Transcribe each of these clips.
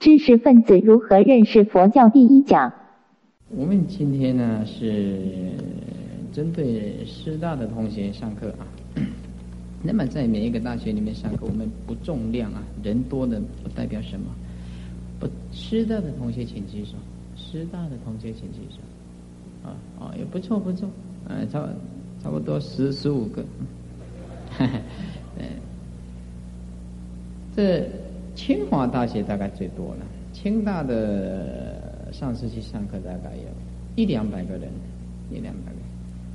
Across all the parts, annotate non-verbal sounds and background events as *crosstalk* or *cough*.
知识分子如何认识佛教第一讲。我们今天呢是针对师大的同学上课啊。那么在每一个大学里面上课，我们不重量啊，人多的不代表什么。不师大的同学请举手，师大的同学请举手。啊啊，也不错不错，嗯，差差不多十十五个。嗯，*laughs* 这。清华大学大概最多了，清大的上次去上课大概有一两百个人，一两百个。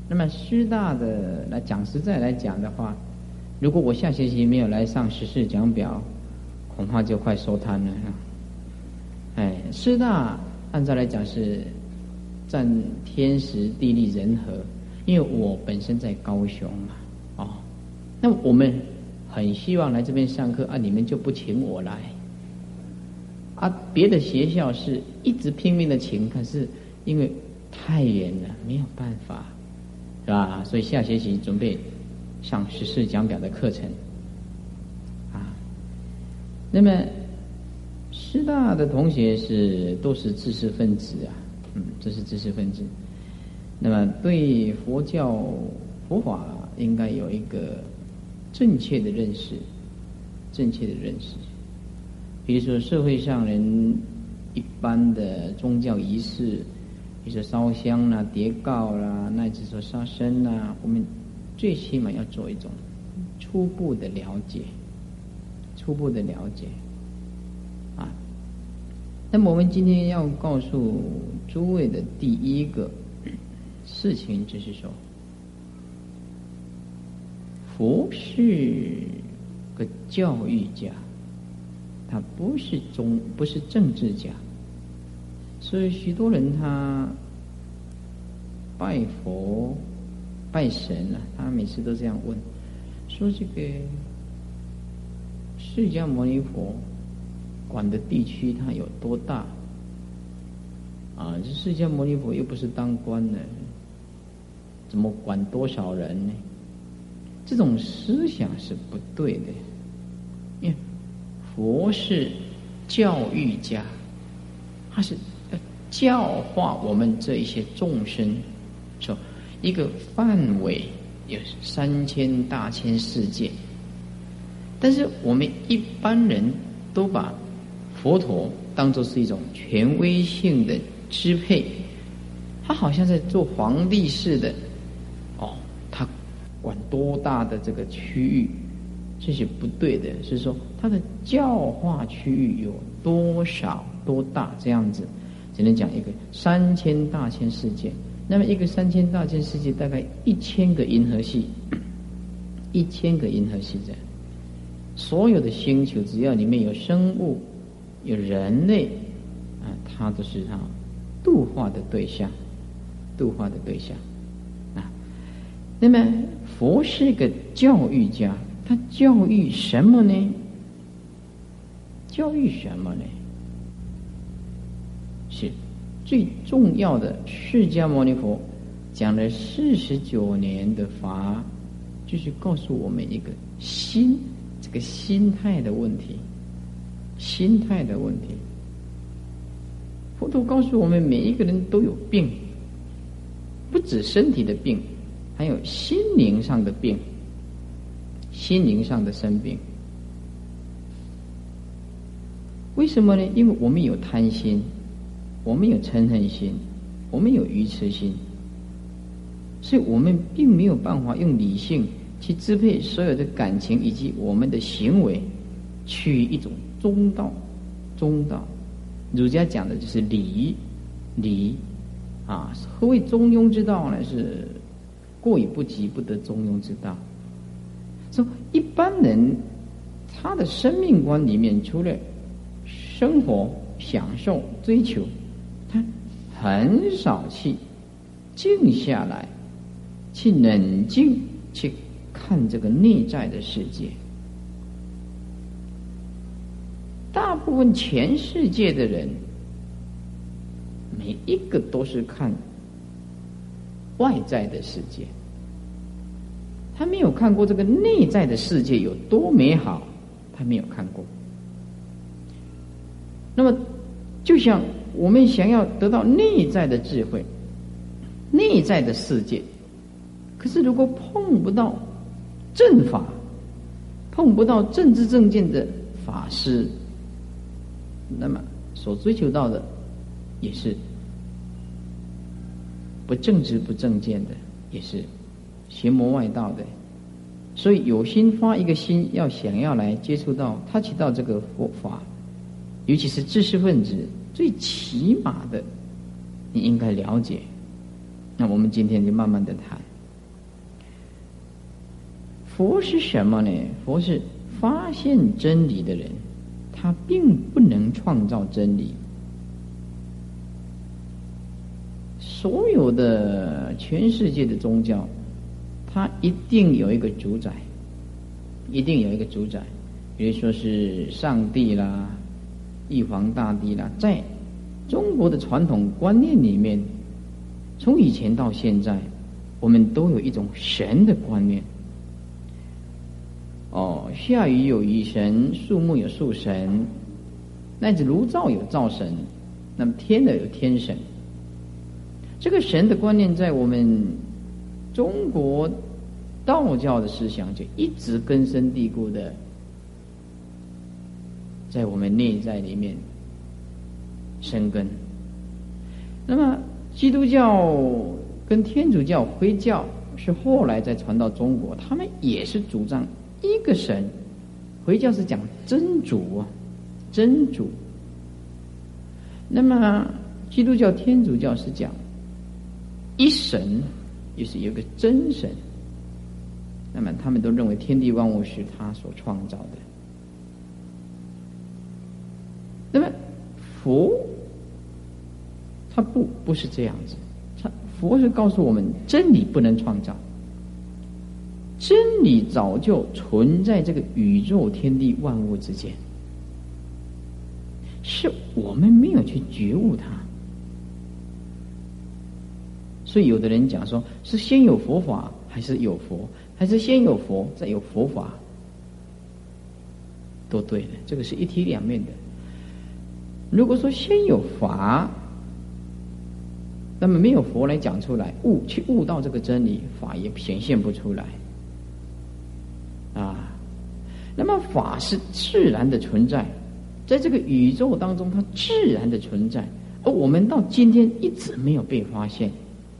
那么师大的来讲实在来讲的话，如果我下学期没有来上十四讲表，恐怕就快收摊了。哎，师大按照来讲是占天时地利人和，因为我本身在高雄嘛，哦，那我们。很希望来这边上课啊！你们就不请我来啊？别的学校是一直拼命的请，可是因为太远了，没有办法，是吧？所以下学期准备上十四讲表的课程啊。那么师大的同学是都是知识分子啊，嗯，这是知识分子。那么对佛教佛法应该有一个。正确的认识，正确的认识。比如说，社会上人一般的宗教仪式，比如说烧香啦、叠告啦，乃至说杀生啦，我们最起码要做一种初步的了解，初步的了解。啊，那么我们今天要告诉诸位的第一个事情，就是说。佛是个教育家，他不是宗，不是政治家，所以许多人他拜佛、拜神啊，他每次都这样问：说这个释迦牟尼佛管的地区它有多大？啊，这释迦牟尼佛又不是当官的，怎么管多少人呢？这种思想是不对的，因为佛是教育家，他是教化我们这一些众生，说一个范围有三千大千世界，但是我们一般人都把佛陀当做是一种权威性的支配，他好像在做皇帝似的。管多大的这个区域，这是不对的。是说它的教化区域有多少多大这样子，只能讲一个三千大千世界。那么一个三千大千世界大概一千个银河系，一千个银河系在所有的星球，只要里面有生物、有人类啊，它都是它度化的对象，度化的对象。那么，佛是个教育家，他教育什么呢？教育什么呢？是最重要的。释迦牟尼佛讲了四十九年的法，就是告诉我们一个心，这个心态的问题，心态的问题。佛陀告诉我们，每一个人都有病，不止身体的病。还有心灵上的病，心灵上的生病，为什么呢？因为我们有贪心，我们有嗔恨心，我们有愚痴心，所以我们并没有办法用理性去支配所有的感情以及我们的行为，取一种中道。中道，儒家讲的就是礼，礼啊，何谓中庸之道呢？是。过于不及，不得中庸之道。说一般人，他的生命观里面，除了生活、享受、追求，他很少去静下来，去冷静去看这个内在的世界。大部分全世界的人，每一个都是看。外在的世界，他没有看过这个内在的世界有多美好，他没有看过。那么，就像我们想要得到内在的智慧、内在的世界，可是如果碰不到正法，碰不到正知正见的法师，那么所追求到的也是不正直、不正见的，也是邪魔外道的。所以有心发一个心，要想要来接触到他起到这个佛法，尤其是知识分子，最起码的，你应该了解。那我们今天就慢慢的谈，佛是什么呢？佛是发现真理的人，他并不能创造真理。所有的全世界的宗教。它一定有一个主宰，一定有一个主宰，比如说是上帝啦、玉皇大帝啦。在中国的传统观念里面，从以前到现在，我们都有一种神的观念。哦，下雨有雨神，树木有树神，乃至炉灶有灶神，那么天的有天神。这个神的观念在我们中国。道教的思想就一直根深蒂固的在我们内在里面生根。那么，基督教跟天主教、回教是后来再传到中国，他们也是主张一个神。回教是讲真主，真主。那么，基督教、天主教是讲一神，也是有个真神。那么，他们都认为天地万物是他所创造的。那么，佛他不不是这样子，他佛是告诉我们，真理不能创造，真理早就存在这个宇宙天地万物之间，是我们没有去觉悟它。所以，有的人讲说，是先有佛法，还是有佛？还是先有佛，再有佛法，都对的。这个是一体两面的。如果说先有法，那么没有佛来讲出来，悟去悟到这个真理，法也显现不出来。啊，那么法是自然的存在，在这个宇宙当中，它自然的存在，而我们到今天一直没有被发现，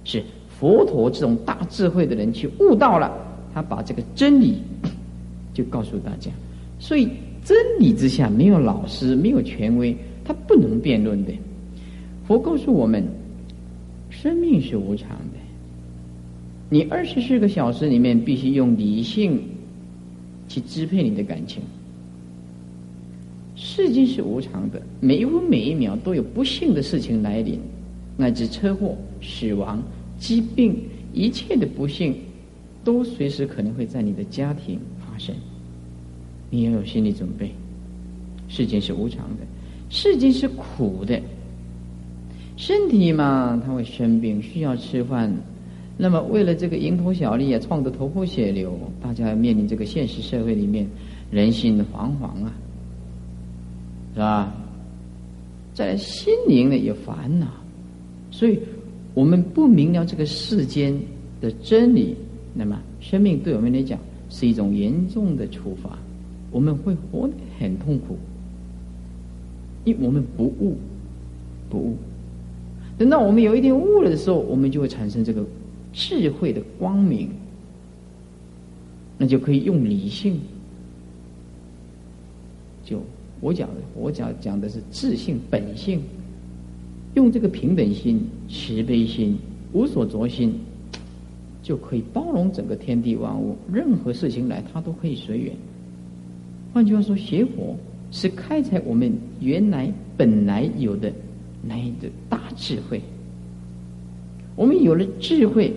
是佛陀这种大智慧的人去悟到了。他把这个真理 *coughs* 就告诉大家，所以真理之下没有老师，没有权威，他不能辩论的。佛告诉我们，生命是无常的，你二十四个小时里面必须用理性去支配你的感情。世界是无常的，每一分每一秒都有不幸的事情来临，乃至车祸、死亡、疾病，一切的不幸。都随时可能会在你的家庭发生，你要有心理准备。世间是无常的，世间是苦的，身体嘛，它会生病，需要吃饭。那么，为了这个蝇头小利啊，创得头破血流，大家要面临这个现实社会里面人心惶惶啊，是吧？在心灵呢有烦恼，所以我们不明了这个世间的真理。那么，生命对我们来讲是一种严重的处罚，我们会活得很痛苦，因为我们不悟，不悟。等到我们有一天悟了的时候，我们就会产生这个智慧的光明，那就可以用理性。就我讲，我讲讲的是自性本性，用这个平等心、慈悲心、无所着心。就可以包容整个天地万物，任何事情来，它都可以随缘。换句话说，邪火是开采我们原来本来有的那一个大智慧。我们有了智慧，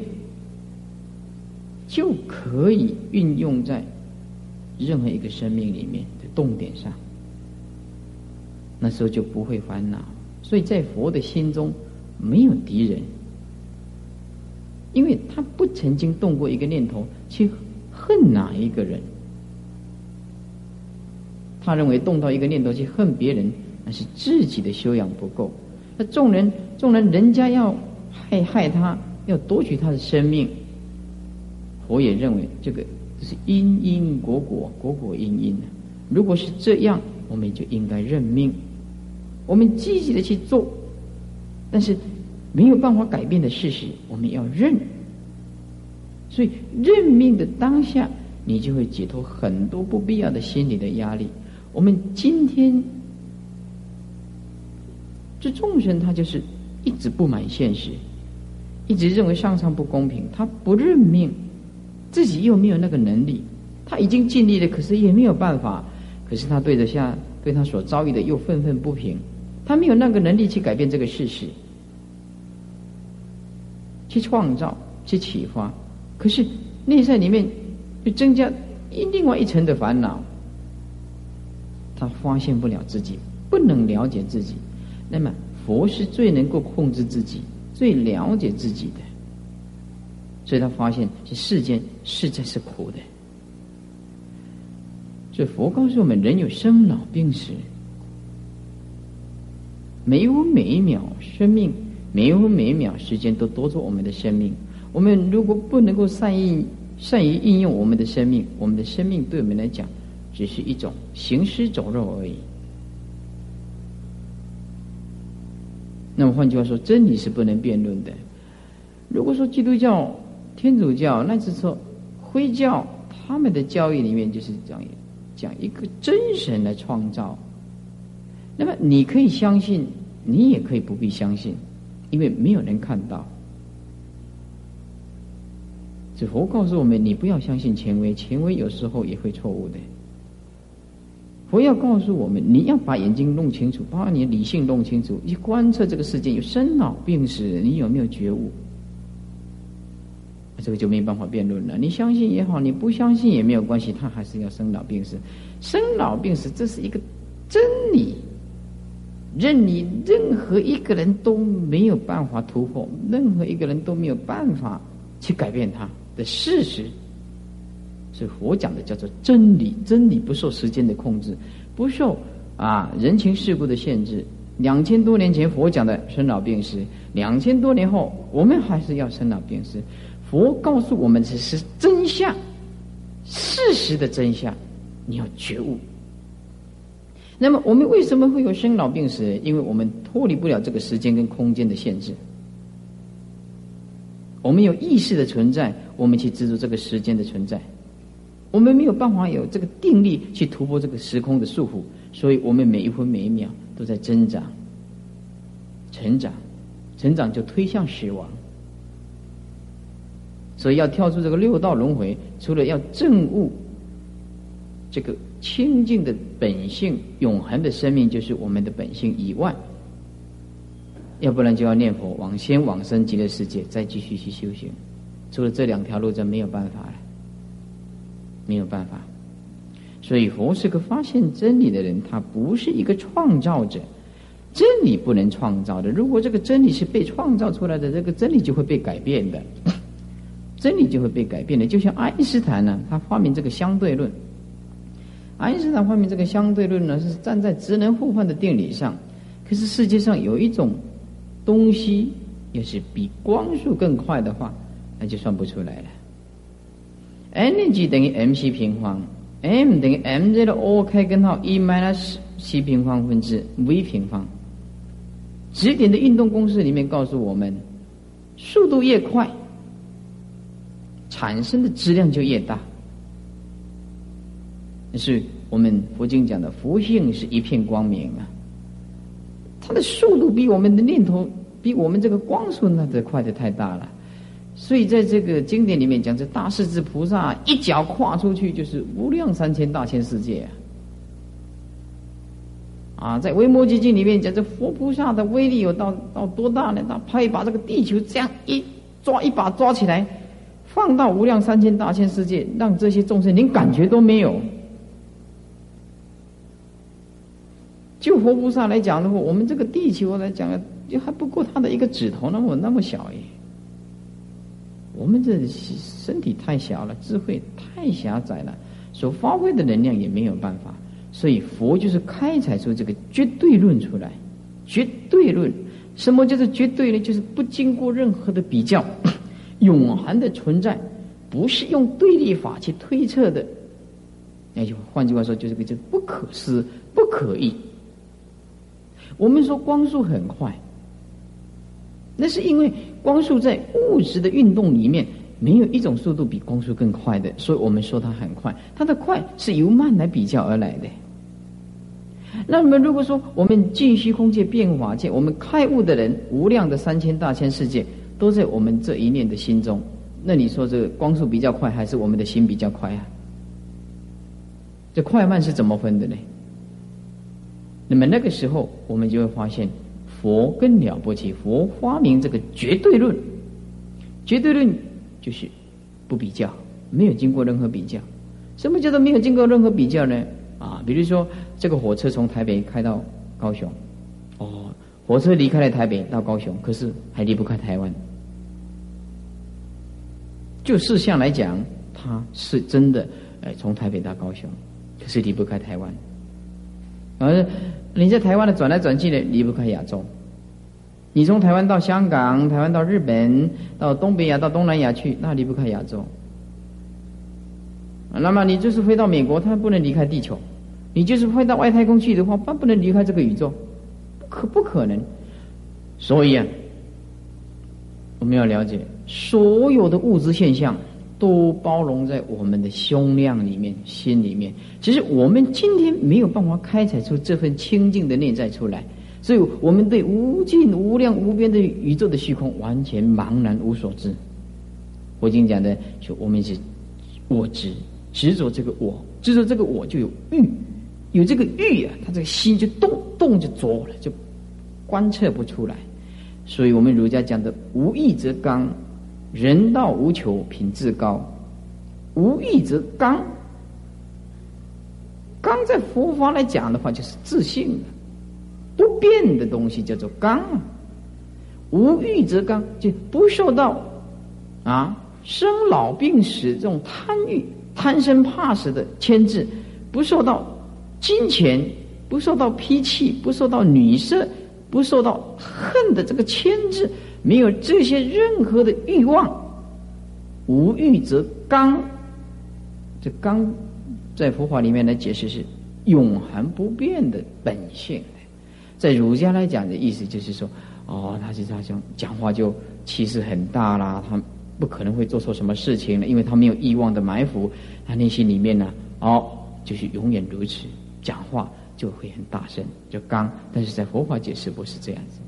就可以运用在任何一个生命里面的动点上。那时候就不会烦恼。所以在佛的心中，没有敌人。因为他不曾经动过一个念头去恨哪一个人，他认为动到一个念头去恨别人，那是自己的修养不够。那众人，众人人家要害害他，要夺取他的生命，我也认为这个是因因果果，果果因因。如果是这样，我们就应该认命，我们积极的去做，但是没有办法改变的事实，我们要认。所以认命的当下，你就会解脱很多不必要的心理的压力。我们今天。这众生他就是一直不满现实，一直认为上苍不公平，他不认命，自己又没有那个能力，他已经尽力了，可是也没有办法，可是他对着下对他所遭遇的又愤愤不平，他没有那个能力去改变这个事实，去创造，去启发，可是内在里面又增加一另外一层的烦恼，他发现不了自己，不能了解自己。那么，佛是最能够控制自己、最了解自己的，所以他发现这世间实在是苦的。所以佛告诉我们：人有生老病死，每分每一秒生命，每分每一秒时间都夺走我们的生命。我们如果不能够善应、善于应用我们的生命，我们的生命对我们来讲，只是一种行尸走肉而已。那么换句话说，真理是不能辩论的。如果说基督教、天主教，那是说灰教，他们的教义里面就是讲讲一个真神来创造。那么你可以相信，你也可以不必相信，因为没有人看到。这佛告诉我们：你不要相信权威，权威有时候也会错误的。佛要告诉我们，你要把眼睛弄清楚，把你的理性弄清楚，去观测这个世界有生老病死，你有没有觉悟？这个就没办法辩论了。你相信也好，你不相信也没有关系，他还是要生老病死。生老病死这是一个真理，任你任何一个人都没有办法突破，任何一个人都没有办法去改变它的事实。所以佛讲的，叫做真理。真理不受时间的控制，不受啊人情世故的限制。两千多年前佛讲的生老病死，两千多年后我们还是要生老病死。佛告诉我们这是真相，事实的真相，你要觉悟。那么我们为什么会有生老病死？因为我们脱离不了这个时间跟空间的限制。我们有意识的存在，我们去执着这个时间的存在。我们没有办法有这个定力去突破这个时空的束缚，所以我们每一分每一秒都在增长、成长、成长，就推向死亡。所以要跳出这个六道轮回，除了要证悟这个清净的本性、永恒的生命就是我们的本性以外，要不然就要念佛往先往生极乐世界，再继续去修行。除了这两条路，就没有办法了。没有办法，所以佛是个发现真理的人，他不是一个创造者。真理不能创造的，如果这个真理是被创造出来的，这个真理就会被改变的，*coughs* 真理就会被改变的。就像爱因斯坦呢，他发明这个相对论。爱因斯坦发明这个相对论呢，是站在职能互换的定理上。可是世界上有一种东西，要是比光速更快的话，那就算不出来了。energy 等于 mc 平方，m 等于 mz 的 ok 根号 e minus c 平方分之 v 平方。指点的运动公式里面告诉我们，速度越快，产生的质量就越大。是我们佛经讲的佛性是一片光明啊，它的速度比我们的念头，比我们这个光速那得快的太大了。所以，在这个经典里面讲，这大势至菩萨一脚跨出去就是无量三千大千世界啊！啊，在《维摩诘经》里面讲，这佛菩萨的威力有到到多大呢？他可以把这个地球这样一抓一把抓起来，放到无量三千大千世界，让这些众生连感觉都没有。就佛菩萨来讲的话，我们这个地球来讲，就还不够他的一个指头那么那么小耶。我们这身体太小了，智慧太狭窄了，所发挥的能量也没有办法。所以佛就是开采出这个绝对论出来。绝对论，什么叫做绝对呢？就是不经过任何的比较，*coughs* 永恒的存在，不是用对立法去推测的。那就换句话说，就是个就不可思、不可议。我们说光速很快，那是因为光速在物质的运动里面，没有一种速度比光速更快的，所以我们说它很快。它的快是由慢来比较而来的。那么，如果说我们尽虚空界、变化界，我们开悟的人，无量的三千大千世界，都在我们这一念的心中。那你说这光速比较快，还是我们的心比较快啊？这快慢是怎么分的呢？那么那个时候，我们就会发现，佛更了不起。佛发明这个绝对论，绝对论就是不比较，没有经过任何比较。什么叫做没有经过任何比较呢？啊，比如说这个火车从台北开到高雄，哦，火车离开了台北到高雄，可是还离不开台湾。就事项来讲，它是真的，哎，从台北到高雄，可是离不开台湾。而你在台湾的转来转去的，离不开亚洲。你从台湾到香港，台湾到日本，到东北亚，到东南亚去，那离不开亚洲。那么你就是飞到美国，它不能离开地球；你就是飞到外太空去的话，它不能离开这个宇宙，不可不可能。所以啊，我们要了解，所有的物质现象都包容在我们的胸量里面、心里面。只是我们今天没有办法开采出这份清净的内在出来，所以我们对无尽、无量、无边的宇宙的虚空完全茫然无所知。我经讲的，就我们是我执。执着这个我，执着这个我就有欲，有这个欲啊，他这个心就动，动就着了，就观测不出来。所以我们儒家讲的“无欲则刚”，人道无求，品质高；无欲则刚，刚在佛法来讲的话，就是自信不变的东西叫做刚。无欲则刚，就不受到啊生老病死这种贪欲。贪生怕死的牵制，不受到金钱，不受到脾气，不受到女色，不受到恨的这个牵制，没有这些任何的欲望，无欲则刚。这刚，在佛法里面来解释是永恒不变的本性。在儒家来讲的意思就是说，哦，他是他讲讲话就气势很大啦，他。不可能会做错什么事情了，因为他没有欲望的埋伏，他内心里面呢，哦，就是永远如此，讲话就会很大声，就刚。但是在佛法解释不是这样子。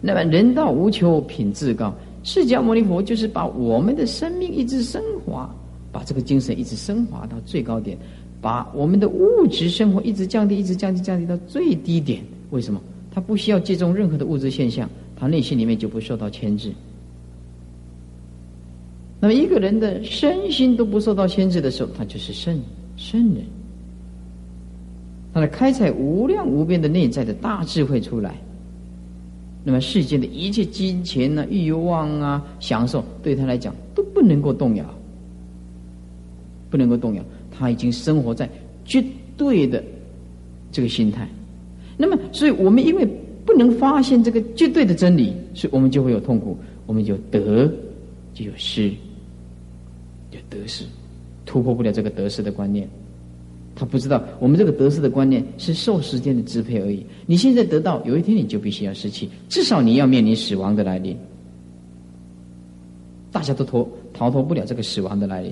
那么人道无求，品质高，释迦牟尼佛就是把我们的生命一直升华，把这个精神一直升华到最高点，把我们的物质生活一直降低，一直降低，降低到最低点。为什么？他不需要借重任何的物质现象，他内心里面就不受到牵制。那么一个人的身心都不受到牵制的时候，他就是圣圣人。他的开采无量无边的内在的大智慧出来，那么世间的一切金钱啊、欲望啊、享受，对他来讲都不能够动摇，不能够动摇。他已经生活在绝对的这个心态。那么，所以我们因为不能发现这个绝对的真理，所以我们就会有痛苦，我们就得就有失。就得失，突破不了这个得失的观念。他不知道我们这个得失的观念是受时间的支配而已。你现在得到，有一天你就必须要失去，至少你要面临死亡的来临。大家都逃逃脱不了这个死亡的来临，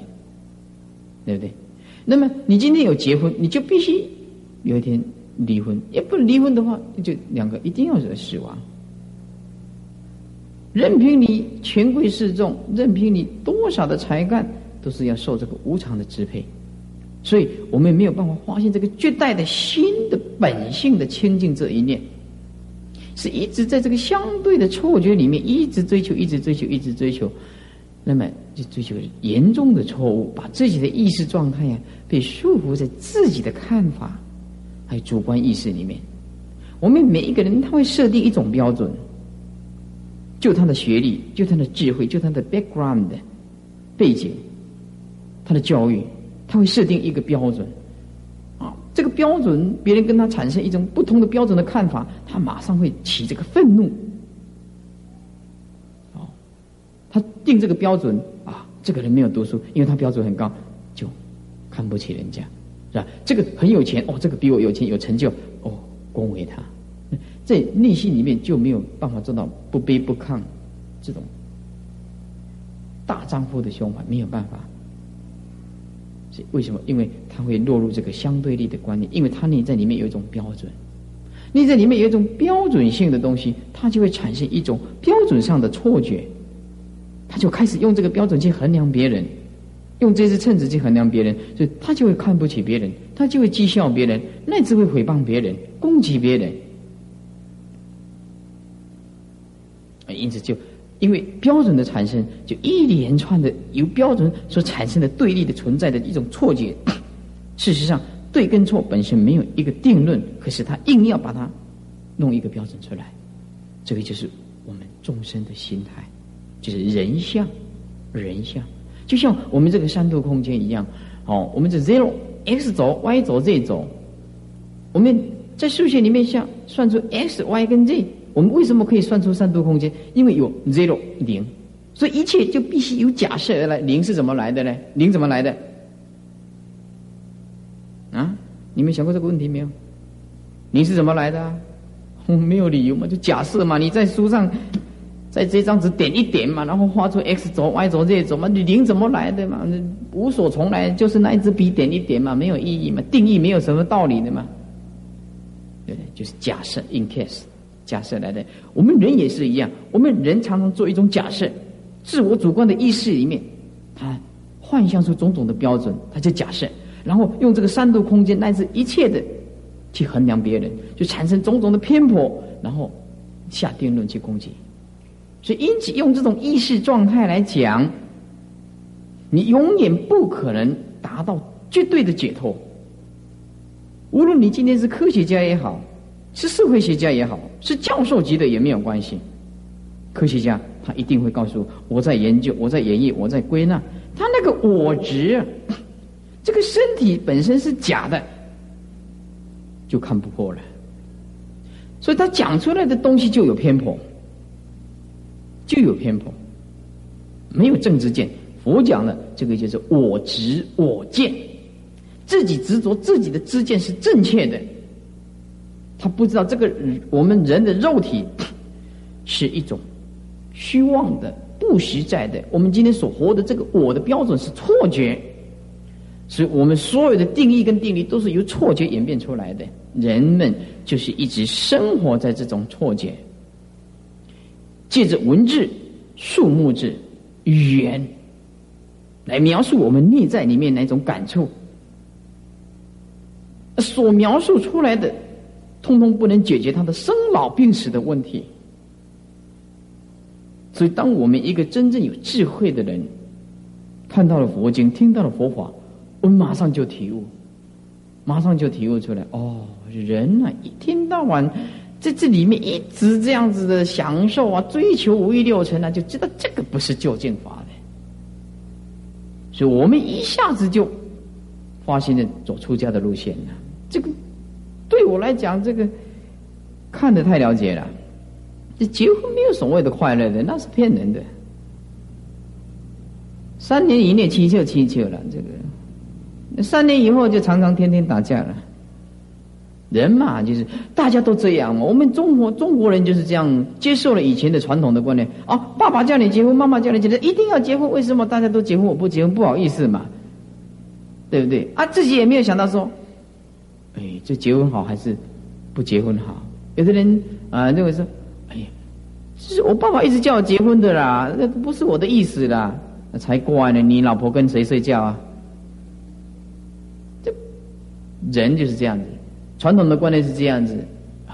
对不对？那么你今天有结婚，你就必须有一天离婚。也不离婚的话，就两个一定要死亡。任凭你权贵势众，任凭你多少的才干。都是要受这个无常的支配，所以我们也没有办法发现这个绝代的心的本性的清净这一念，是一直在这个相对的错觉里面一直追求，一直追求，一直追求，那么就追求严重的错误，把自己的意识状态呀被束缚在自己的看法还有主观意识里面。我们每一个人他会设定一种标准，就他的学历，就他的智慧，就他的 background 背景。他的教育，他会设定一个标准，啊，这个标准，别人跟他产生一种不同的标准的看法，他马上会起这个愤怒。哦，他定这个标准啊，这个人没有读书，因为他标准很高，就看不起人家，是吧？这个很有钱，哦，这个比我有钱有成就，哦，恭维他，在内心里面就没有办法做到不卑不亢这种大丈夫的胸怀，没有办法。为什么？因为他会落入这个相对立的观念，因为他内在里面有一种标准，内在里面有一种标准性的东西，他就会产生一种标准上的错觉，他就开始用这个标准去衡量别人，用这只秤子去衡量别人，所以他就会看不起别人，他就会讥笑别人，乃至会诽谤别人，攻击别人，因此就。因为标准的产生，就一连串的由标准所产生的对立的存在的一种错觉。*coughs* 事实上，对跟错本身没有一个定论，可是他硬要把它弄一个标准出来。这个就是我们众生的心态，就是人相，人相，就像我们这个三度空间一样。哦，我们这 zero x 轴、y 轴、z 轴，我们在数学里面像算出 x、y 跟 z。我们为什么可以算出三度空间？因为有 zero 零，所以一切就必须有假设而来。零是怎么来的呢？零怎么来的？啊？你们想过这个问题没有？零是怎么来的？我没有理由嘛，就假设嘛。你在书上，在这张纸点一点嘛，然后画出 x 轴、y 轴、z 轴嘛，你零怎么来的嘛？无所从来，就是那一支笔点一点嘛，没有意义嘛，定义没有什么道理的嘛。对，就是假设 in case。假设来的，我们人也是一样。我们人常常做一种假设，自我主观的意识里面，他幻象出种种的标准，他就假设，然后用这个三度空间乃至一切的去衡量别人，就产生种种的偏颇，然后下定论去攻击。所以，因此用这种意识状态来讲，你永远不可能达到绝对的解脱。无论你今天是科学家也好。是社会学家也好，是教授级的也没有关系。科学家他一定会告诉我在研究，我在演绎，我在归纳。他那个我执，这个身体本身是假的，就看不破了。所以他讲出来的东西就有偏颇，就有偏颇，没有正知见。佛讲的这个就是我执我见，自己执着自己的知见是正确的。他不知道这个我们人的肉体 *sniffs* 是一种虚妄的、不实在的。我们今天所活的这个我的标准是错觉，所以我们所有的定义跟定律都是由错觉演变出来的。人们就是一直生活在这种错觉，借着文字、数目字、语言来描述我们内在里面那种感触，所描述出来的。通通不能解决他的生老病死的问题，所以当我们一个真正有智慧的人看到了佛经，听到了佛法，我们马上就体悟，马上就体悟出来。哦，人啊，一天到晚在这里面一直这样子的享受啊，追求五欲六尘啊，就知道这个不是究竟法的。所以我们一下子就发现了走出家的路线了，这个。对我来讲，这个看得太了解了。这结婚没有所谓的快乐的，那是骗人的。三年以内七就七就了，这个三年以后就常常天天打架了。人嘛，就是大家都这样嘛。我们中国中国人就是这样接受了以前的传统的观念啊，爸爸叫你结婚，妈妈叫你结婚，一定要结婚。为什么大家都结婚，我不结婚？不好意思嘛，对不对？啊，自己也没有想到说。就，结婚好还是不结婚好？有的人啊认为说：“哎呀，是我爸爸一直叫我结婚的啦，那不是我的意思啦，那才怪呢！你老婆跟谁睡觉啊？”这人就是这样子，传统的观念是这样子，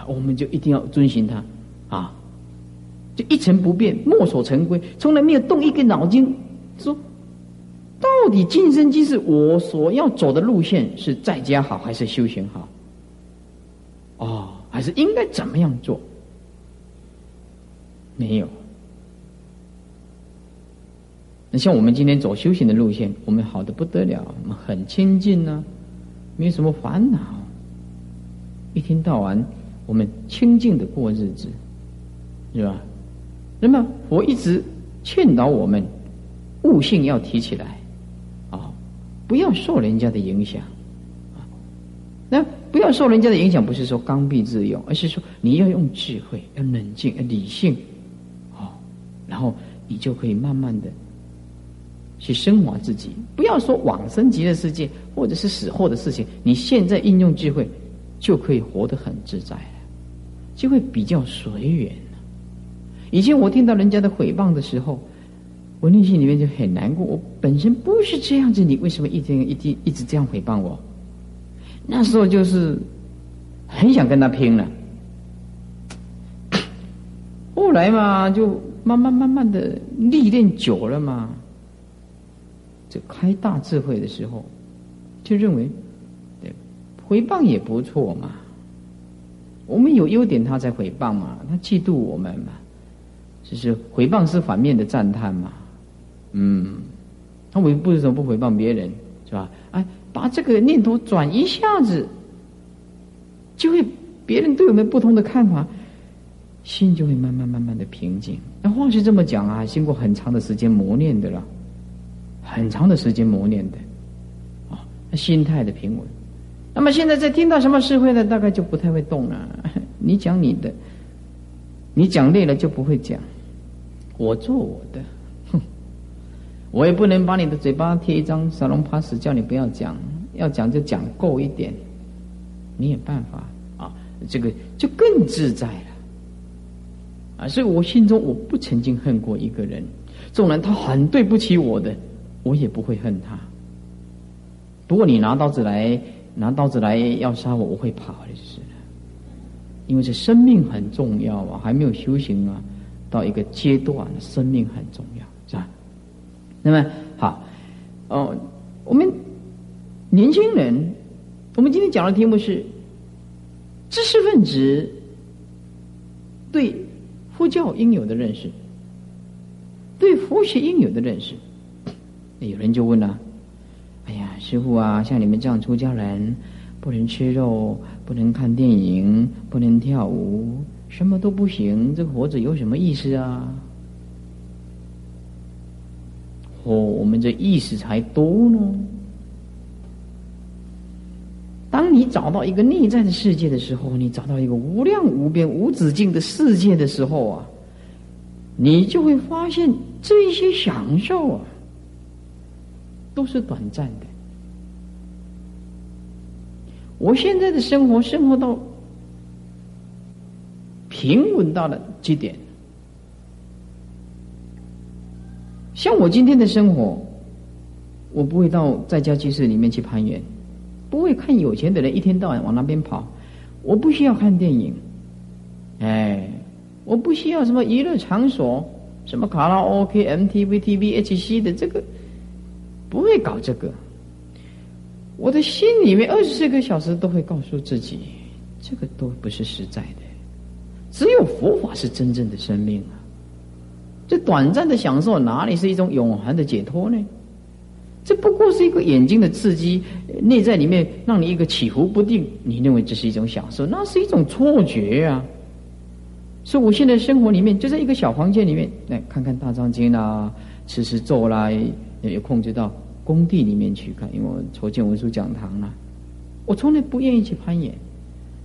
我们就一定要遵循他啊，就一成不变，墨守成规，从来没有动一个脑筋说。到底今生今世我所要走的路线是在家好还是修行好？是应该怎么样做？没有。那像我们今天走修行的路线，我们好的不得了，我们很清净呢，没有什么烦恼，一天到晚我们清静的过日子，是吧？那么我一直劝导我们悟性要提起来，啊，不要受人家的影响，不要受人家的影响，不是说刚愎自用，而是说你要用智慧，要冷静，要理性，哦，然后你就可以慢慢的去升华自己。不要说往生极乐世界，或者是死后的事情，你现在应用智慧。就可以活得很自在，就会比较随缘以前我听到人家的诽谤的时候，我内心里面就很难过。我本身不是这样子，你为什么一天一天一直这样诽谤我？那时候就是很想跟他拼了。*coughs* 后来嘛，就慢慢慢慢的历练久了嘛，就开大智慧的时候，就认为。对回谤也不错嘛，我们有优点，他才回谤嘛，他嫉妒我们嘛，就是回谤是反面的赞叹嘛，嗯，他为什么不回谤别人是吧？哎，把这个念头转一下子，就会别人对我们不同的看法，心就会慢慢慢慢的平静。那话是这么讲啊，经过很长的时间磨练的了，很长的时间磨练的，啊，心态的平稳。那么现在在听到什么社会呢？大概就不太会动了。*laughs* 你讲你的，你讲累了就不会讲。我做我的，我也不能把你的嘴巴贴一张沙龙 pass，叫你不要讲，要讲就讲够一点。你有办法啊？这个就更自在了啊！所以我心中我不曾经恨过一个人，纵然他很对不起我的，我也不会恨他。不过你拿刀子来。拿刀子来要杀我，我会跑的，就是了。因为这生命很重要啊，还没有修行啊，到一个阶段，生命很重要，那么好，哦，我们年轻人，我们今天讲的题目是知识分子对佛教应有的认识，对佛学应有的认识。有人就问了。哎呀，师傅啊，像你们这样出家人，不能吃肉，不能看电影，不能跳舞，什么都不行，这活着有什么意思啊？哦，我们这意识才多呢。当你找到一个内在的世界的时候，你找到一个无量无边无止境的世界的时候啊，你就会发现这些享受啊。都是短暂的。我现在的生活，生活到平稳到了极点。像我今天的生活，我不会到在家居室里面去攀岩，不会看有钱的人一天到晚往那边跑。我不需要看电影，哎，我不需要什么娱乐场所，什么卡拉 OK、MTV、TVHC 的这个。不会搞这个，我的心里面二十四个小时都会告诉自己，这个都不是实在的，只有佛法是真正的生命啊！这短暂的享受哪里是一种永恒的解脱呢？这不过是一个眼睛的刺激，内在里面让你一个起伏不定，你认为这是一种享受，那是一种错觉啊！所以我现在生活里面就在一个小房间里面，来看看大藏经啦，吃吃坐啦，有空就到。工地里面去看，因为我筹建文书讲堂了。我从来不愿意去攀岩，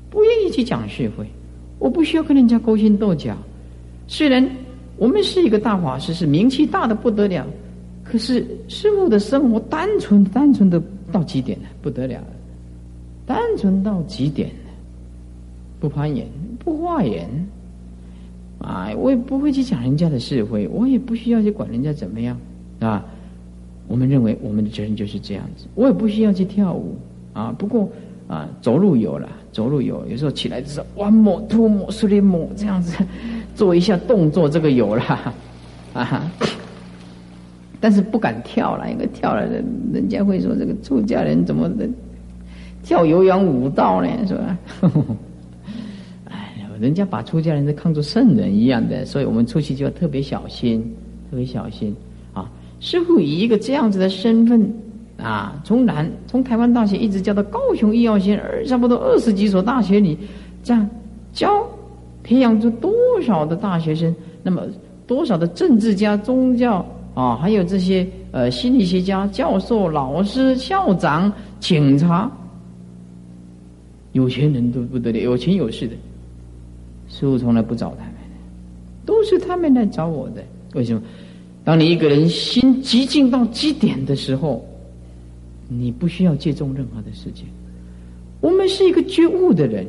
不愿意去讲社会，我不需要跟人家勾心斗角。虽然我们是一个大法师，是名气大的不得了，可是师傅的生活单纯，单纯的到极点了，不得了，单纯到极点不攀岩，不化缘，哎，我也不会去讲人家的是非，我也不需要去管人家怎么样，啊。我们认为我们的责任就是这样子，我也不需要去跳舞啊。不过啊，走路有了，走路有，有时候起来就是 one more two more three more 这样子。做一下动作，这个有了啊。但是不敢跳了，因为跳了人人家会说这个出家人怎么跳有氧舞蹈呢？是吧？*laughs* 哎，人家把出家人都看作圣人一样的，所以我们出去就要特别小心，特别小心啊。师傅以一个这样子的身份啊，从南从台湾大学一直教到高雄医药线，二差不多二十几所大学里，这样教培养出多少的大学生？那么多少的政治家、宗教啊，还有这些呃心理学家、教授、老师、校长、警察，有钱人都不得了，有钱有势的，师傅从来不找他们，都是他们来找我的。为什么？当你一个人心极静到极点的时候。你不需要借重任何的事情。我们是一个觉悟的人，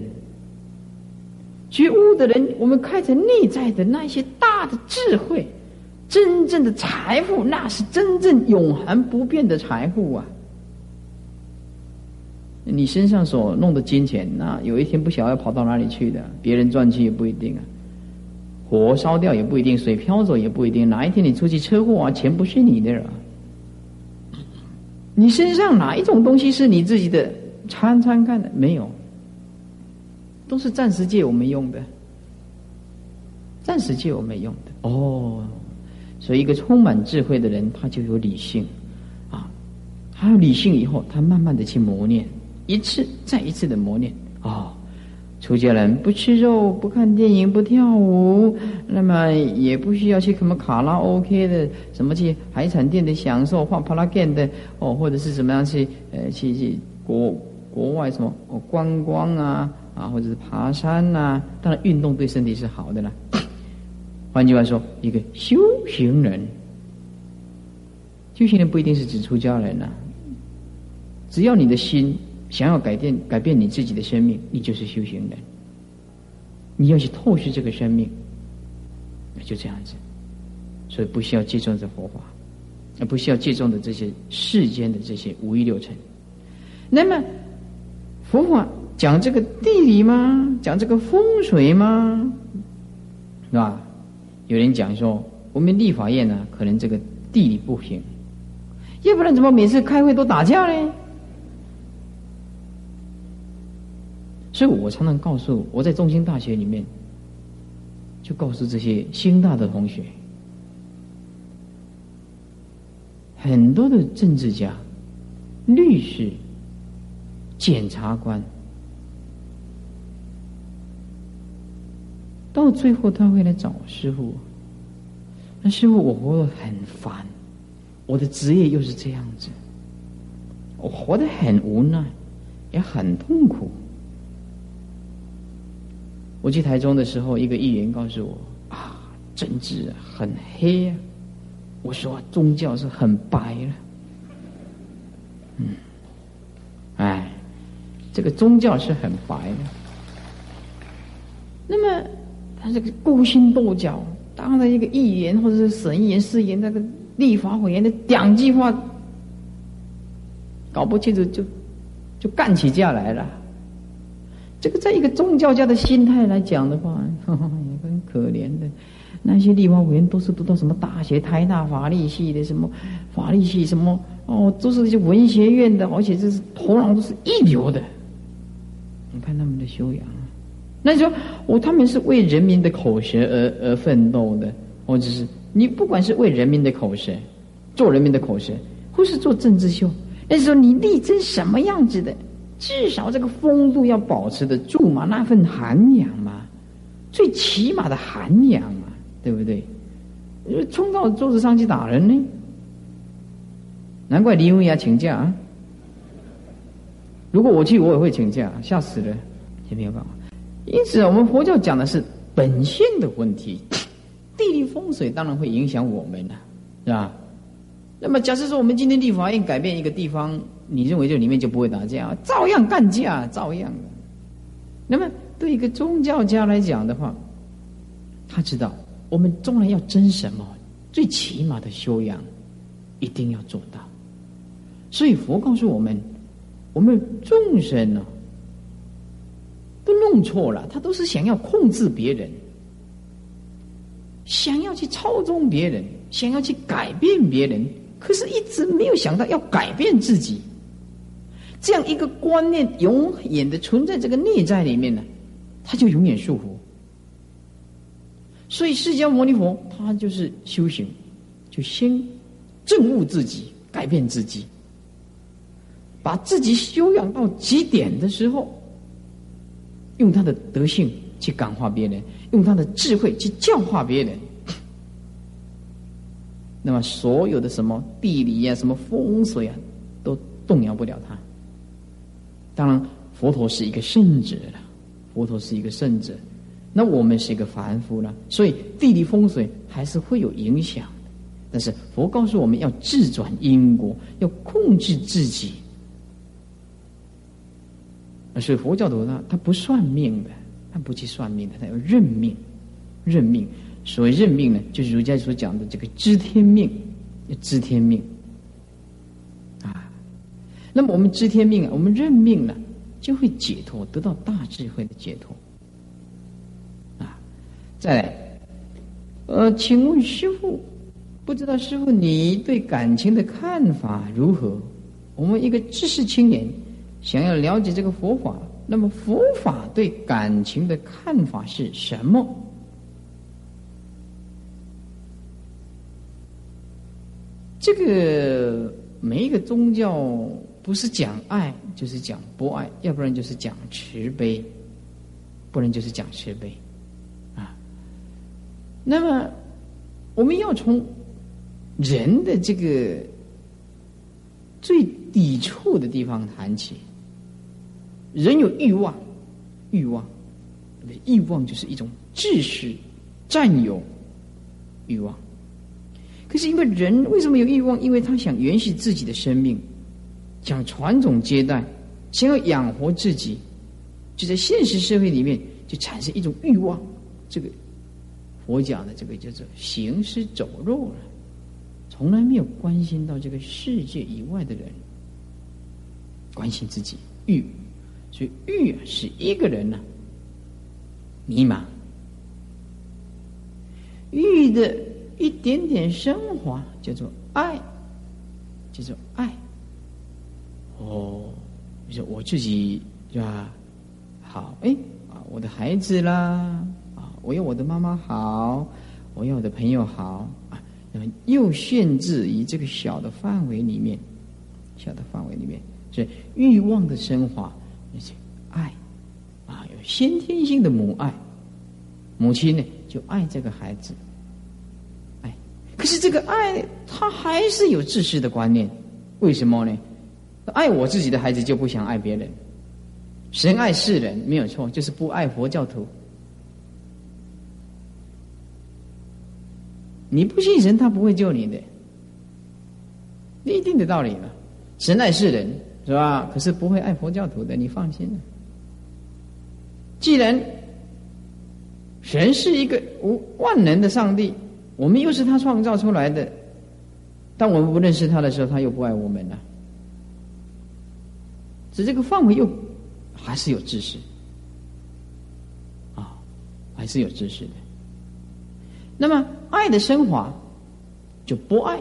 觉悟的人，我们开着内在的那些大的智慧，真正的财富，那是真正永恒不变的财富啊！你身上所弄的金钱，那有一天不晓得跑到哪里去的，别人赚去也不一定啊，火烧掉也不一定，水漂走也不一定，哪一天你出去车祸啊，钱不是你的了。你身上哪一种东西是你自己的？参参看的没有，都是暂时借我们用的，暂时借我们用的。哦，所以一个充满智慧的人，他就有理性。啊，他有理性以后，他慢慢的去磨练，一次再一次的磨练。啊。出家人不吃肉，不看电影，不跳舞，那么也不需要去什么卡拉 OK 的，什么去海产店的享受，画帕拉干的哦，或者是怎么样去呃去去国国外什么哦观光啊啊，或者是爬山呐。当然，运动对身体是好的啦。换句话说，一个修行人，修行人不一定是指出家人呐，只要你的心。想要改变改变你自己的生命，你就是修行人。你要去透视这个生命，那就这样子。所以不需要借重这佛法，而不需要借重的这些世间的这些五欲六尘。那么佛法讲这个地理吗？讲这个风水吗？是吧？有人讲说，我们立法院呢，可能这个地理不行，要不然怎么每次开会都打架呢？所以我常常告诉我在中兴大学里面，就告诉这些新大的同学，很多的政治家、律师、检察官，到最后他会来找师傅。那师傅，我活得很烦，我的职业又是这样子，我活得很无奈，也很痛苦。我去台中的时候，一个议员告诉我：“啊，政治很黑呀。”我说：“宗教是很白了。”嗯，哎，这个宗教是很白的。那么他这个勾心斗角，当了一个议员或者是省议员、市议员，那个立法委员的两句话，搞不清楚就就干起架来了。这个在一个宗教家的心态来讲的话，*laughs* 也很可怜的。那些立法委员都是读到什么大学、台大法律系的，什么法律系什么哦，都是一些文学院的，而且这是头脑都是一流的。你看他们的修养，那你说我他们是为人民的口舌而而奋斗的，或者是你不管是为人民的口舌，做人民的口舌，或是做政治秀，那时候你力争什么样子的？至少这个风度要保持得住嘛，那份涵养嘛，最起码的涵养嘛，对不对？冲到桌子上去打人呢？难怪李文雅请假啊！如果我去，我也会请假，吓死了，也没有办法。因此，我们佛教讲的是本性的问题，地理风水当然会影响我们了，是吧？那么，假设说我们今天立法院改变一个地方。你认为这里面就不会打架？照样干架，照样。那么，对一个宗教家来讲的话，他知道我们纵然要争什么，最起码的修养一定要做到。所以佛告诉我们，我们众生呢，都弄错了，他都是想要控制别人，想要去操纵别人，想要去改变别人，可是一直没有想到要改变自己。这样一个观念永远的存在这个内在里面呢，他就永远束缚。所以释迦牟尼佛他就是修行，就先证悟自己，改变自己。把自己修养到极点的时候，用他的德性去感化别人，用他的智慧去教化别人。*coughs* 那么，所有的什么地理呀、什么风水啊，都动摇不了他。当然，佛陀是一个圣者了，佛陀是一个圣者，那我们是一个凡夫了，所以地理风水还是会有影响。但是佛告诉我们要自转因果，要控制自己。所以佛教徒呢，他不算命的，他不去算命的，他要认命，认命。所谓认命呢，就是儒家所讲的这个知天命，知天命啊。那么我们知天命啊，我们认命了，就会解脱，得到大智慧的解脱啊。再来，呃，请问师傅，不知道师傅你对感情的看法如何？我们一个知识青年想要了解这个佛法，那么佛法对感情的看法是什么？这个每一个宗教不是讲爱，就是讲博爱，要不然就是讲慈悲，不然就是讲慈悲，啊。那么我们要从人的这个最抵触的地方谈起。人有欲望，欲望，欲望就是一种自私、占有欲望。可是因为人为什么有欲望？因为他想延续自己的生命，想传宗接代，想要养活自己，就在现实社会里面就产生一种欲望。这个佛讲的这个叫做行尸走肉了，从来没有关心到这个世界以外的人，关心自己欲，所以欲使一个人呢迷茫，欲的。一点点升华叫做爱，叫做爱。哦，你说我自己是吧？好，哎啊，我的孩子啦，啊，我有我的妈妈好，我有我的朋友好啊。那么又限制于这个小的范围里面，小的范围里面，所以欲望的升华，那些爱啊，有先天性的母爱，母亲呢就爱这个孩子。可是这个爱，他还是有自私的观念，为什么呢？爱我自己的孩子就不想爱别人。神爱世人没有错，就是不爱佛教徒。你不信神，他不会救你的，一定的道理嘛。神爱世人是吧？可是不会爱佛教徒的，你放心。既然神是一个无万能的上帝。我们又是他创造出来的，当我们不认识他的时候，他又不爱我们了。只这个范围又还是有知识啊，还是有知识的。那么爱的升华就博爱，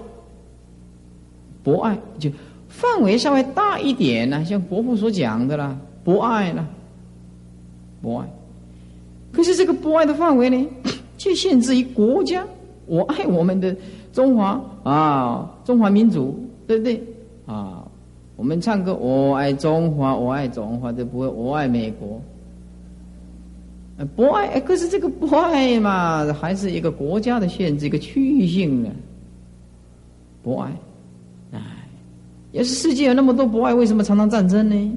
博爱就范围稍微大一点呢，像伯父所讲的啦，博爱啦，博爱。可是这个博爱的范围呢，*clears throat* 却限制于国家。我爱我们的中华啊，中华民族，对不对啊？我们唱歌，我爱中华，我爱中华，都不会我爱美国。博爱，可是这个博爱嘛，还是一个国家的限制，一个区域性的博爱。也，是世界有那么多博爱，为什么常常战争呢？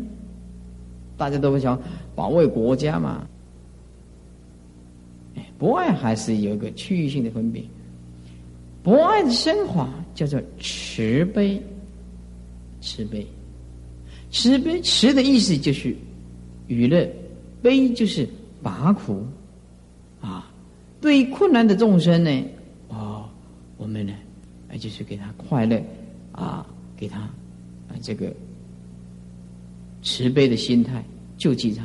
大家都不想保卫国家嘛。博爱还是有一个区域性的分别。博爱的升华叫做慈悲，慈悲，慈悲慈的意思就是娱乐，悲就是拔苦，啊，对于困难的众生呢，哦，我们呢，哎，就是给他快乐，啊，给他这个慈悲的心态，救济他，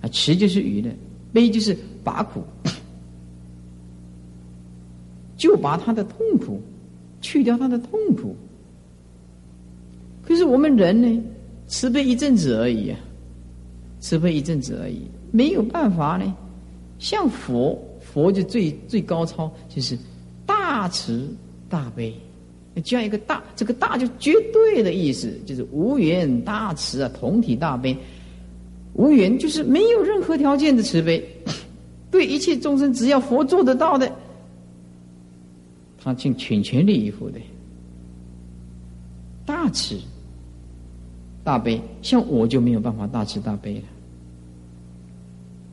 啊，慈就是娱乐，悲就是拔苦。就把他的痛苦去掉，他的痛苦。可是我们人呢，慈悲一阵子而已啊，慈悲一阵子而已，没有办法呢。像佛，佛就最最高超，就是大慈大悲，加一个大，这个大就绝对的意思，就是无缘大慈啊，同体大悲。无缘就是没有任何条件的慈悲，*coughs* 对一切众生，只要佛做得到的，他尽全全力以赴的。大慈大悲，像我就没有办法大慈大悲了，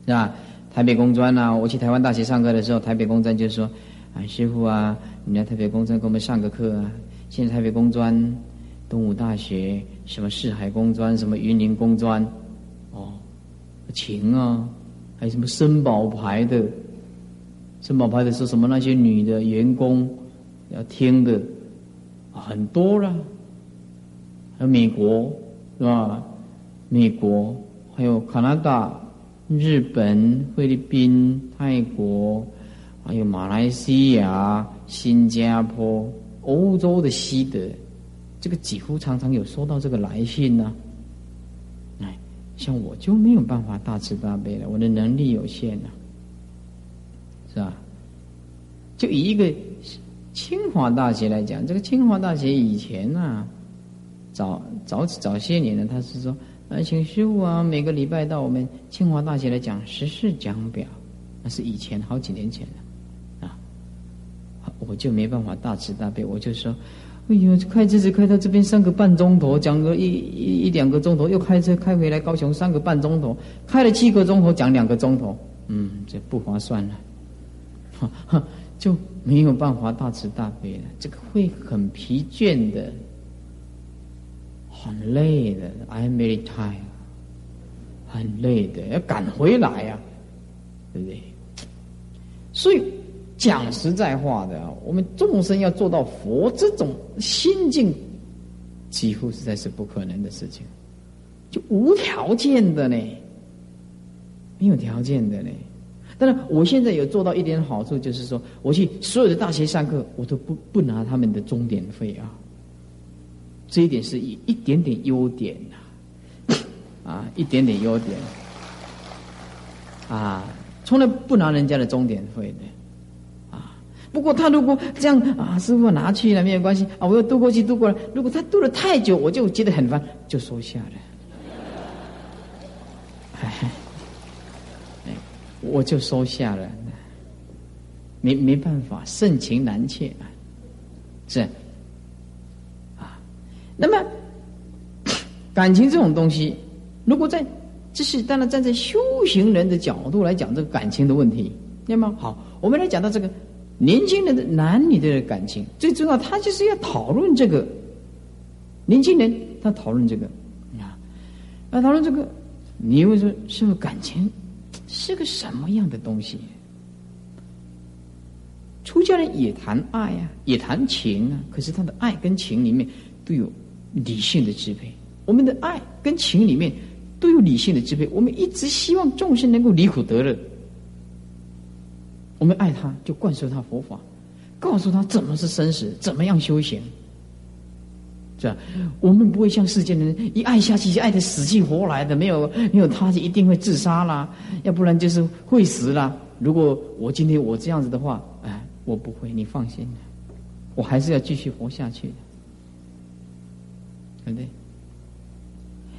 是吧？台北工专呐，我去台湾大学上课的时候，台北工专就说：“啊，师傅啊，你来台北工专给我们上个课啊。”现在台北工专、东吴大学、什么四海工专、什么云林工专，哦，情啊，还有什么森宝牌的，森宝牌的是什么？那些女的员工要听的很多了。还有美国是吧？美国还有加拿大、日本、菲律宾、泰国，还有马来西亚、新加坡。欧洲的西德，这个几乎常常有收到这个来信呢。哎，像我就没有办法大慈大悲了，我的能力有限呐，是吧？就以一个清华大学来讲，这个清华大学以前啊，早早早些年呢，他是说，啊，请师傅啊，每个礼拜到我们清华大学来讲时事讲表，那是以前好几年前了。我就没办法大慈大悲，我就说，哎呦，开车子开到这边三个半钟头，讲个一一一两个钟头，又开车开回来高雄三个半钟头，开了七个钟头讲两个钟头，嗯，这不划算了，*laughs* 就没有办法大慈大悲了，这个会很疲倦的，很累的，I'm very tired，很累的，要赶回来呀，对不对？所以。讲实在话的，我们众生要做到佛这种心境，几乎实在是不可能的事情，就无条件的呢，没有条件的呢。但是，我现在有做到一点好处，就是说，我去所有的大学上课，我都不不拿他们的钟点费啊。这一点是一一点点优点呐，*coughs* 啊，一点点优点，啊，从来不拿人家的钟点费的。不过他如果这样啊，师傅拿去了没有关系啊，我要渡过去渡过来。如果他渡了太久，我就觉得很烦，就收下了。哎，我就收下了，没没办法，盛情难却啊，是啊。那么感情这种东西，如果在这是当然站在修行人的角度来讲这个感情的问题，那么？好，我们来讲到这个。年轻人的男女的感情，最重要，他就是要讨论这个。年轻人他讨论这个，啊，要讨论这个，你会说是不是感情是个什么样的东西？出家人也谈爱啊，也谈情啊，可是他的爱跟情里面都有理性的支配。我们的爱跟情里面都有理性的支配，我们一直希望众生能够离苦得乐。我们爱他，就灌输他佛法，告诉他怎么是生死，怎么样修行，是吧？我们不会像世间的人一爱下去就爱的死去活来的，没有没有他就一定会自杀啦，要不然就是会死啦。如果我今天我这样子的话，哎，我不会，你放心，我还是要继续活下去的，对不对？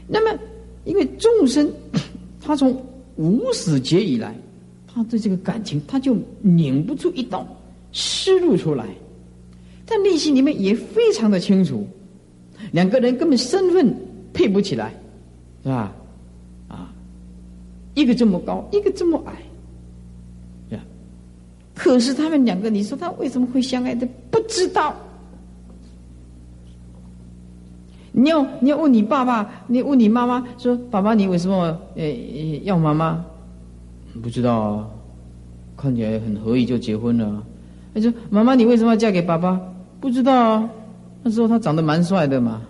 那么，因为众生他从无始劫以来。他对这个感情，他就拧不出一道思路出来，但内心里面也非常的清楚，两个人根本身份配不起来，是吧？啊，一个这么高，一个这么矮，是吧？可是他们两个，你说他为什么会相爱的？不知道。你要你要问你爸爸，你问你妈妈，说爸爸，你为什么呃要妈妈？不知道啊，看起来很合意就结婚了。他说：“妈妈，你为什么要嫁给爸爸？”不知道啊，那时候他长得蛮帅的嘛。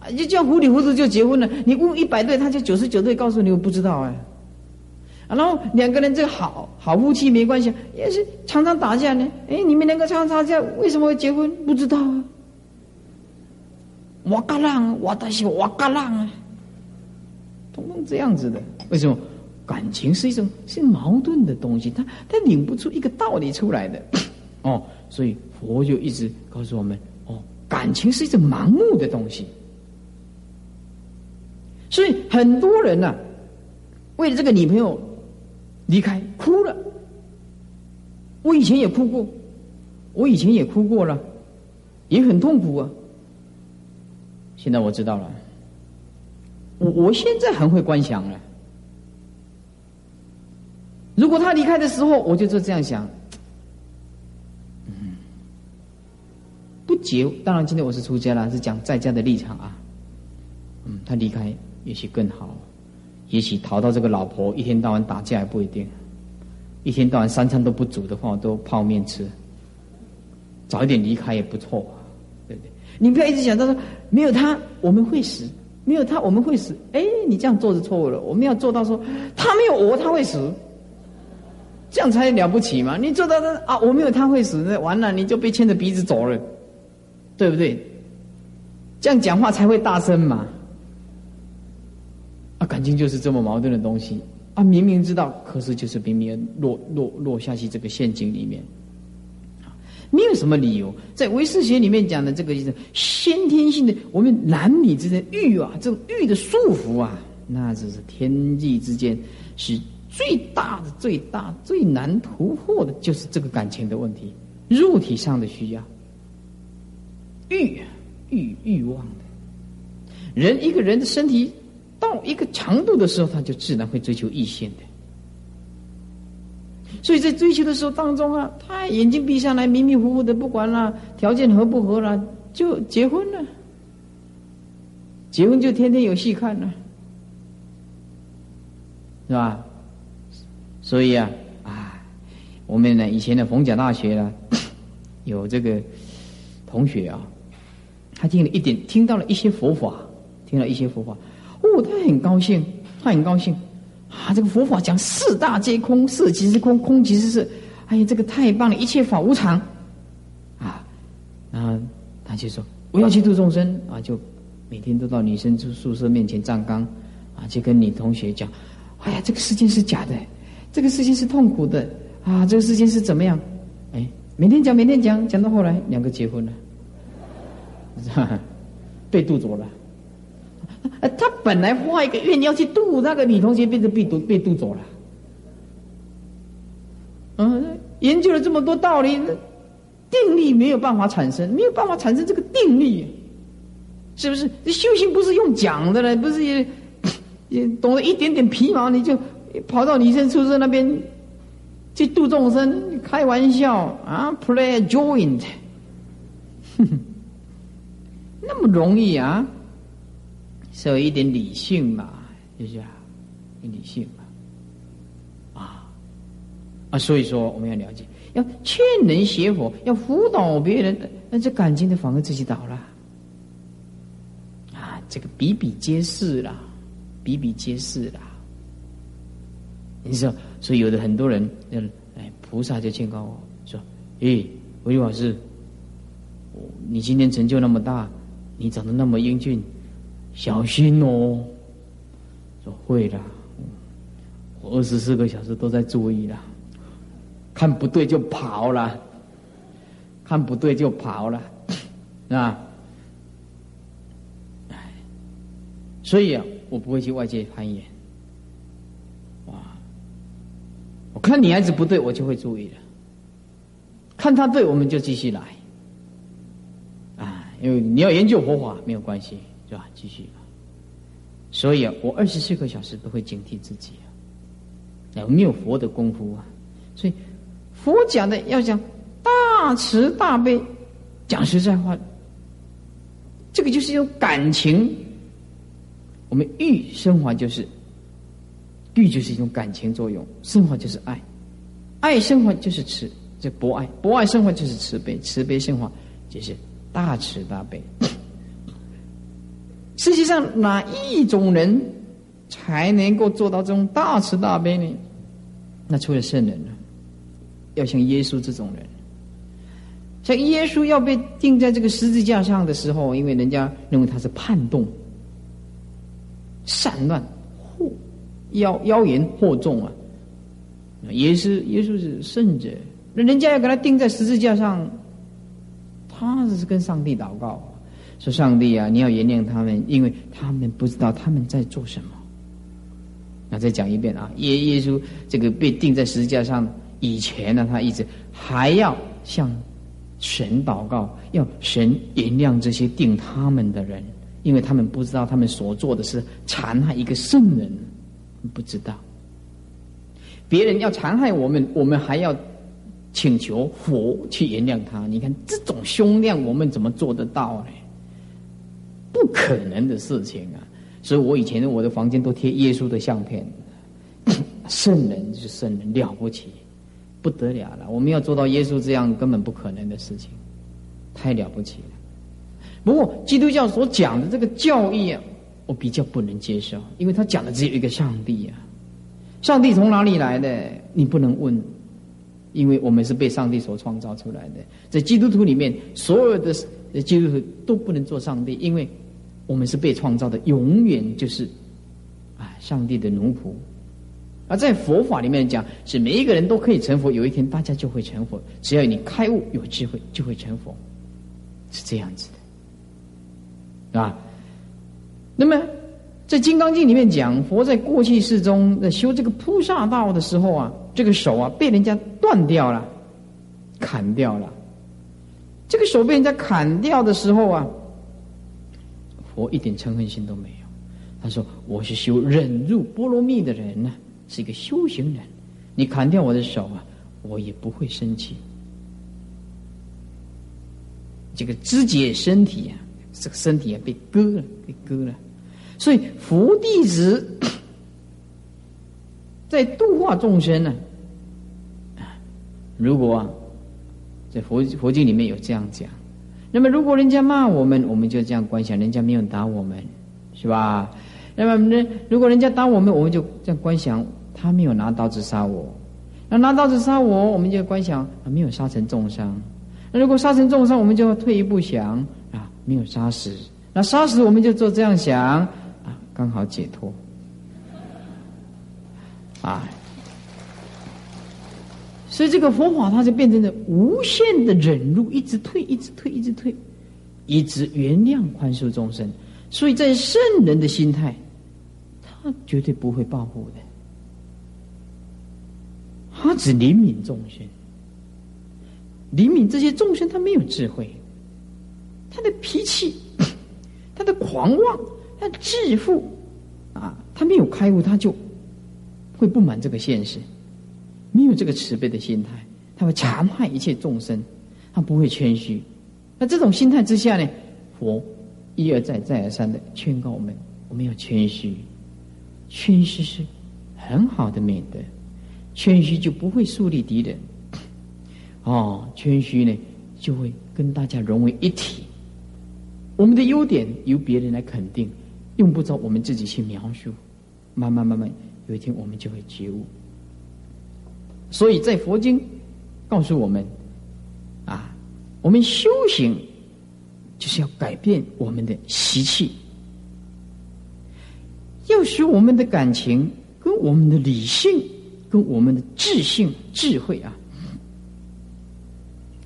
啊，就这样糊里糊涂就结婚了。你问一百对，他就九十九对告诉你我不知道哎。然后两个人这个好好夫妻没关系，也是常常打架呢。哎，你们两个常常打架，为什么会结婚？不知道啊。我嘎浪，我的是我嘎浪啊，通通这样子的，为什么？感情是一种是矛盾的东西，他他拧不出一个道理出来的。*coughs* 哦，所以佛就一直告诉我们：哦，感情是一种盲目的东西。所以很多人呐，为了这个女朋友离开，哭了。我以前也哭过，我以前也哭过了，也很痛苦啊。现在我知道了，我我现在很会观想了。如果他离开的时候，我就就这样想，嗯，不结。当然，今天我是出家了，是讲在家的立场啊。嗯，他离开也许更好，也许逃到这个老婆一天到晚打架也不一定，一天到晚三餐都不煮的话，都泡面吃，早一点离开也不错，对不对？你不要一直想到说没有他我们会死，没有他我们会死。哎，你这样做是错误了。我们要做到说他没有我他会死。这样才了不起嘛！你做到的啊，我没有他会死，那完了你就被牵着鼻子走了，对不对？这样讲话才会大声嘛！啊，感情就是这么矛盾的东西啊！明明知道，可是就是明明落落落下去这个陷阱里面，没有什么理由。在唯识学里面讲的这个就是先天性的，我们男女之间欲啊，这种欲的束缚啊，那只是天地之间是。最大的、最大、最难突破的，就是这个感情的问题，肉体上的需要，欲、欲、欲望的。人一个人的身体到一个长度的时候，他就自然会追求异性的。所以在追求的时候当中啊，他眼睛闭上来，迷迷糊糊的，不管了，条件合不合了，就结婚了。结婚就天天有戏看了，是吧？所以啊，啊，我们呢以前的逢甲大学呢，*coughs* 有这个同学啊，他听了一点，听到了一些佛法，听了一些佛法，哦，他很高兴，他很高兴，啊，这个佛法讲四大皆空，色即是空，空即是色，哎呀，这个太棒了，一切法无常，啊，然后他就说我要去度众生啊，就每天都到女生住宿舍面前站岗，啊，就跟女同学讲，哎呀，这个世界是假的。这个事情是痛苦的啊！这个事情是怎么样？哎，每天讲，每天讲，讲到后来，两个结婚了，*laughs* 被渡走了。他本来画一个愿要去渡那个女同学，变成被渡被渡走了。嗯，研究了这么多道理，定力没有办法产生，没有办法产生这个定力，是不是？你修行不是用讲的了，不是也也懂得一点点皮毛你就。跑到女生宿舍那边去度众生，开玩笑啊，play joint，哼 *laughs* 哼那么容易啊？是有一点理性嘛，就是啊，理性嘛，啊啊，所以说我们要了解，要劝人学佛，要辅导别人，那这感情的反而自己倒了啊，这个比比皆是啦，比比皆是啦。你说，所以有的很多人，嗯，哎，菩萨就劝告我说：“诶，维老师，你今天成就那么大，你长得那么英俊，小心哦。”说会的，我二十四个小时都在注意了，看不对就跑了，看不对就跑了，啊，哎，所以啊，我不会去外界攀岩。我看女孩子不对，我就会注意了；看她对，我们就继续来。啊，因为你要研究佛法没有关系，是吧？继续。所以啊，我二十四个小时都会警惕自己啊，没有佛的功夫啊。所以佛讲的要讲大慈大悲，讲实在话，这个就是一种感情。我们欲升华就是。欲就是一种感情作用，生活就是爱，爱生活就是慈，这博爱，博爱生活就是慈悲，慈悲生活就是大慈大悲。*coughs* 实际上，哪一种人才能够做到这种大慈大悲呢？那除了圣人了，要像耶稣这种人，像耶稣要被钉在这个十字架上的时候，因为人家认为他是叛动、散乱。妖妖言惑众啊！耶稣耶稣是圣者，那人家要给他钉在十字架上，他是跟上帝祷告，说上帝啊，你要原谅他们，因为他们不知道他们在做什么。那再讲一遍啊，耶耶稣这个被钉在十字架上以前呢，他一直还要向神祷告，要神原谅这些定他们的人，因为他们不知道他们所做的是残害一个圣人，不知道。别人要残害我们，我们还要请求佛去原谅他。你看这种胸量，我们怎么做得到呢？不可能的事情啊！所以我以前我的房间都贴耶稣的相片，*coughs* 圣人就是圣人，了不起，不得了了。我们要做到耶稣这样，根本不可能的事情，太了不起了。不过基督教所讲的这个教义啊，我比较不能接受，因为他讲的只有一个上帝啊，上帝从哪里来的？你不能问，因为我们是被上帝所创造出来的。在基督徒里面，所有的基督徒都不能做上帝，因为。我们是被创造的，永远就是，啊，上帝的奴仆。而在佛法里面讲，是每一个人都可以成佛，有一天大家就会成佛。只要你开悟有智慧，就会成佛，是这样子的，啊。那么在《金刚经》里面讲，佛在过去世中在修这个菩萨道的时候啊，这个手啊被人家断掉了，砍掉了。这个手被人家砍掉的时候啊。我一点嗔恨心都没有。他说：“我是修忍辱波罗蜜的人呢，是一个修行人。你砍掉我的手啊，我也不会生气。这个肢解身体啊，这个身体啊被割了，被割了。所以佛弟子在度化众生呢，如果啊，在佛佛经里面有这样讲。”那么，如果人家骂我们，我们就这样观想，人家没有打我们，是吧？那么，人如果人家打我们，我们就这样观想，他没有拿刀子杀我。那拿刀子杀我，我们就观想，啊，没有杀成重伤。那如果杀成重伤，我们就退一步想，啊，没有杀死。那杀死，我们就做这样想，刚好解脱。啊。所以这个佛法，它就变成了无限的忍辱，一直退，一直退，一直退，一直原谅宽恕众生。所以在圣人的心态，他绝对不会报复的，他只怜悯众生，怜悯这些众生，他没有智慧，他的脾气，他的狂妄，他致富，啊，他没有开悟，他就会不满这个现实。没有这个慈悲的心态，他会残害一切众生，他不会谦虚。那这种心态之下呢，佛一而再、再而三的劝告我们：我们要谦虚，谦虚是很好的美德，谦虚就不会树立敌人。哦，谦虚呢就会跟大家融为一体。我们的优点由别人来肯定，用不着我们自己去描述。慢慢慢慢，有一天我们就会觉悟。所以在佛经告诉我们，啊，我们修行就是要改变我们的习气，要使我们的感情跟我们的理性、跟我们的智性、智慧啊，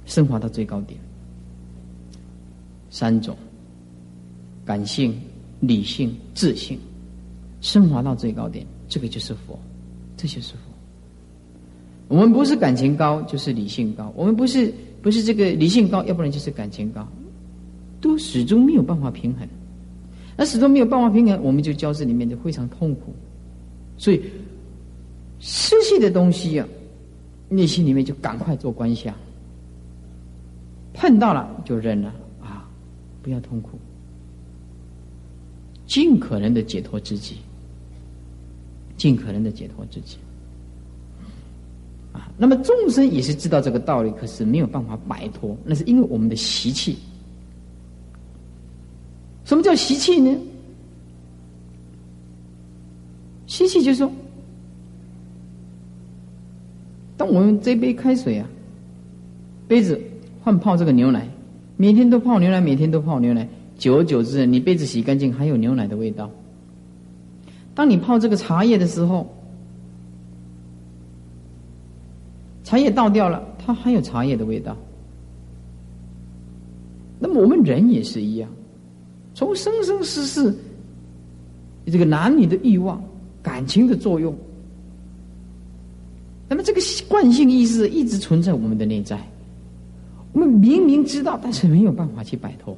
升华到最高点。三种感性、理性、自信，升华到最高点，这个就是佛，这就是佛。我们不是感情高，就是理性高；我们不是不是这个理性高，要不然就是感情高，都始终没有办法平衡。那始终没有办法平衡，我们就交织里面就非常痛苦。所以失去的东西啊，内心里面就赶快做观想，碰到了就忍了。啊，不要痛苦，尽可能的解脱自己，尽可能的解脱自己。啊那么众生也是知道这个道理，可是没有办法摆脱，那是因为我们的习气。什么叫习气呢？习气就是说，当我们这杯开水啊，杯子换泡这个牛奶，每天都泡牛奶，每天都泡牛奶，久而久之，你杯子洗干净还有牛奶的味道。当你泡这个茶叶的时候，茶叶倒掉了，它还有茶叶的味道。那么我们人也是一样，从生生世世，这个男女的欲望、感情的作用，那么这个惯性意识一直存在我们的内在。我们明明知道，但是没有办法去摆脱，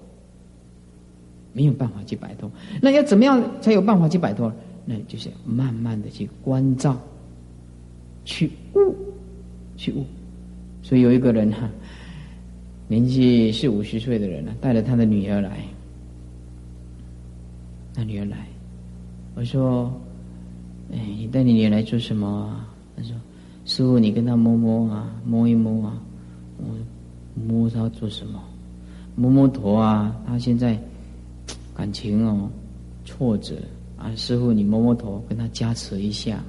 没有办法去摆脱。那要怎么样才有办法去摆脱？那就是慢慢的去关照，去悟，去悟。所以有一个人哈。年纪四五十岁的人呢，带着他的女儿来。他女儿来，我说：“哎，你带你女儿来做什么啊？”他说：“师傅，你跟他摸摸啊，摸一摸啊。”我摸他做什么？摸摸头啊。他现在感情哦，挫折啊。师傅，你摸摸头，跟他加持一下。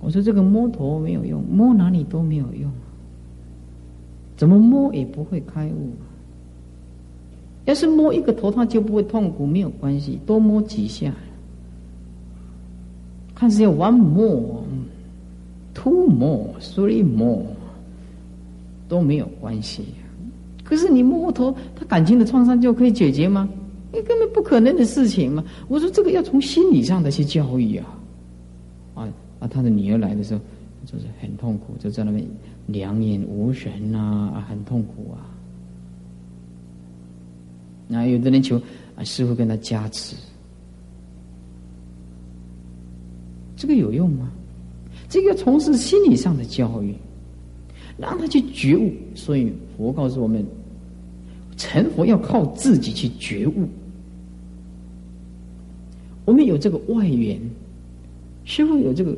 我说：“这个摸头没有用，摸哪里都没有用。”怎么摸也不会开悟。要是摸一个头，他就不会痛苦，没有关系，多摸几下。看是要 one more、two more、three more 都没有关系。可是你摸摸头，他感情的创伤就可以解决吗？那根本不可能的事情嘛！我说这个要从心理上的去教育啊。啊啊！他的女儿来的时候，就是很痛苦，就在那边。两眼无神呐，很痛苦啊！那有的人求啊，师傅跟他加持，这个有用吗？这个从事心理上的教育，让他去觉悟。所以佛告诉我们，成佛要靠自己去觉悟。我们有这个外援，师傅有这个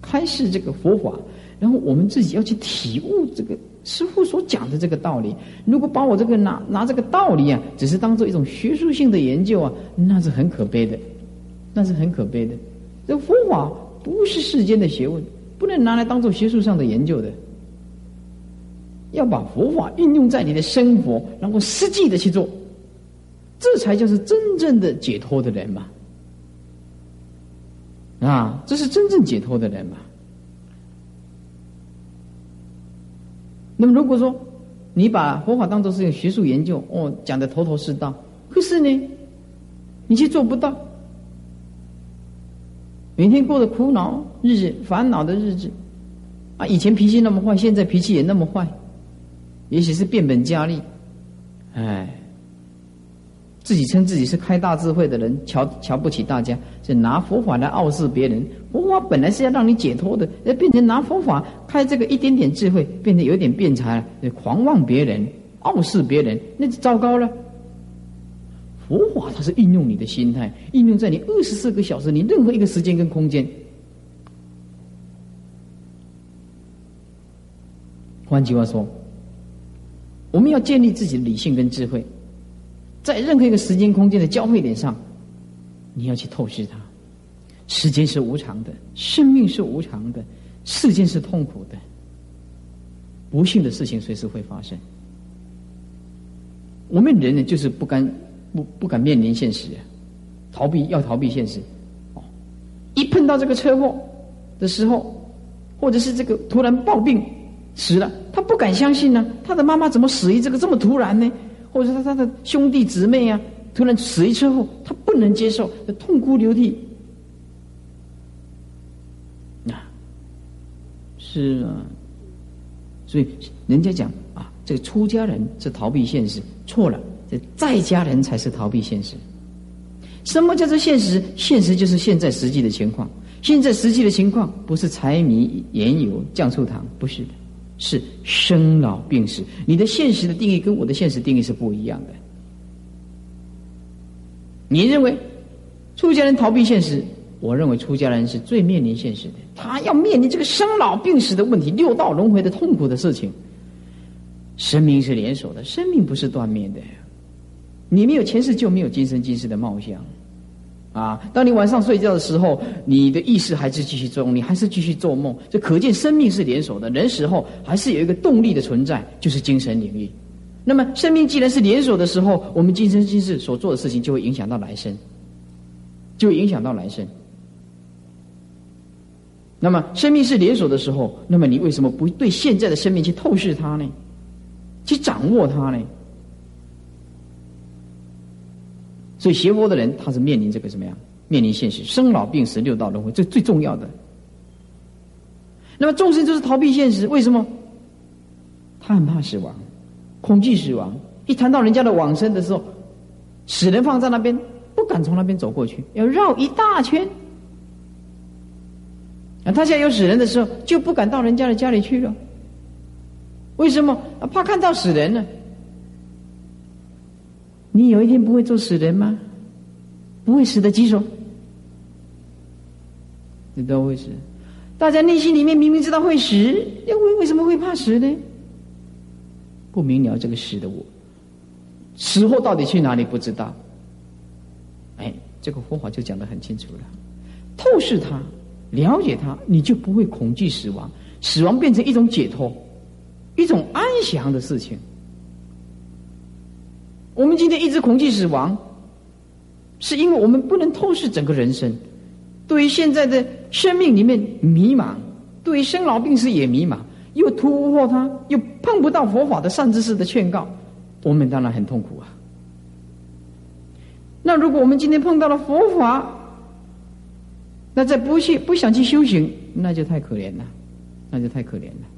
开示这个佛法。然后我们自己要去体悟这个师傅所讲的这个道理。如果把我这个拿拿这个道理啊，只是当做一种学术性的研究啊，那是很可悲的，那是很可悲的。这佛法不是世间的学问，不能拿来当做学术上的研究的。要把佛法运用在你的生活，然后实际的去做，这才叫是真正的解脱的人嘛。啊，这是真正解脱的人嘛。那么如果说你把佛法当做是一个学术研究，哦，讲的头头是道，可是呢，你却做不到，每天过着苦恼日子、烦恼的日子，啊，以前脾气那么坏，现在脾气也那么坏，也许是变本加厉，哎。自己称自己是开大智慧的人，瞧瞧不起大家，就拿佛法来傲视别人。佛法本来是要让你解脱的，要变成拿佛法开这个一点点智慧，变得有点变财，狂妄别人、傲视别人，那就糟糕了。佛法它是运用你的心态，运用在你二十四个小时，你任何一个时间跟空间。换句话说，我们要建立自己的理性跟智慧。在任何一个时间空间的交汇点上，你要去透视它。时间是无常的，生命是无常的，世间是痛苦的，不幸的事情随时会发生。我们人呢，就是不敢不不敢面临现实，逃避要逃避现实。哦，一碰到这个车祸的时候，或者是这个突然暴病死了，他不敢相信呢。他的妈妈怎么死于这个这么突然呢？或者他他的兄弟姊妹啊，突然死于车祸，他不能接受，痛哭流涕。啊，是啊，所以人家讲啊，这个出家人是逃避现实，错了，这在家人才是逃避现实。什么叫做现实？现实就是现在实际的情况。现在实际的情况不是柴米盐油酱醋糖，不是的。是生老病死，你的现实的定义跟我的现实定义是不一样的。你认为出家人逃避现实，我认为出家人是最面临现实的。他要面临这个生老病死的问题，六道轮回的痛苦的事情。生命是连锁的，生命不是断灭的。你没有前世，就没有今生今世的貌相。啊！当你晚上睡觉的时候，你的意识还是继续作用，你还是继续做梦，这可见生命是连锁的。人死后还是有一个动力的存在，就是精神领域。那么，生命既然是连锁的时候，我们今生今世所做的事情就会影响到来生，就影响到来生。那么生命是连锁的时候，那么你为什么不对现在的生命去透视它呢？去掌握它呢？所以学佛的人，他是面临这个什么样？面临现实，生老病死六道轮回，这最重要的。那么众生就是逃避现实，为什么？他很怕死亡，恐惧死亡。一谈到人家的往生的时候，死人放在那边，不敢从那边走过去，要绕一大圈。啊，他现在有死人的时候，就不敢到人家的家里去了。为什么？啊，怕看到死人呢？你有一天不会做死人吗？不会死的举手。你都会死。大家内心里面明明知道会死，又为为什么会怕死呢？不明了这个死的我，死后到底去哪里不知道。哎，这个佛法就讲得很清楚了。透视它，了解它，你就不会恐惧死亡。死亡变成一种解脱，一种安详的事情。我们今天一直恐惧死亡，是因为我们不能透视整个人生。对于现在的生命里面迷茫，对于生老病死也迷茫，又突破它，又碰不到佛法的善知识的劝告，我们当然很痛苦啊。那如果我们今天碰到了佛法，那再不去不想去修行，那就太可怜了，那就太可怜了。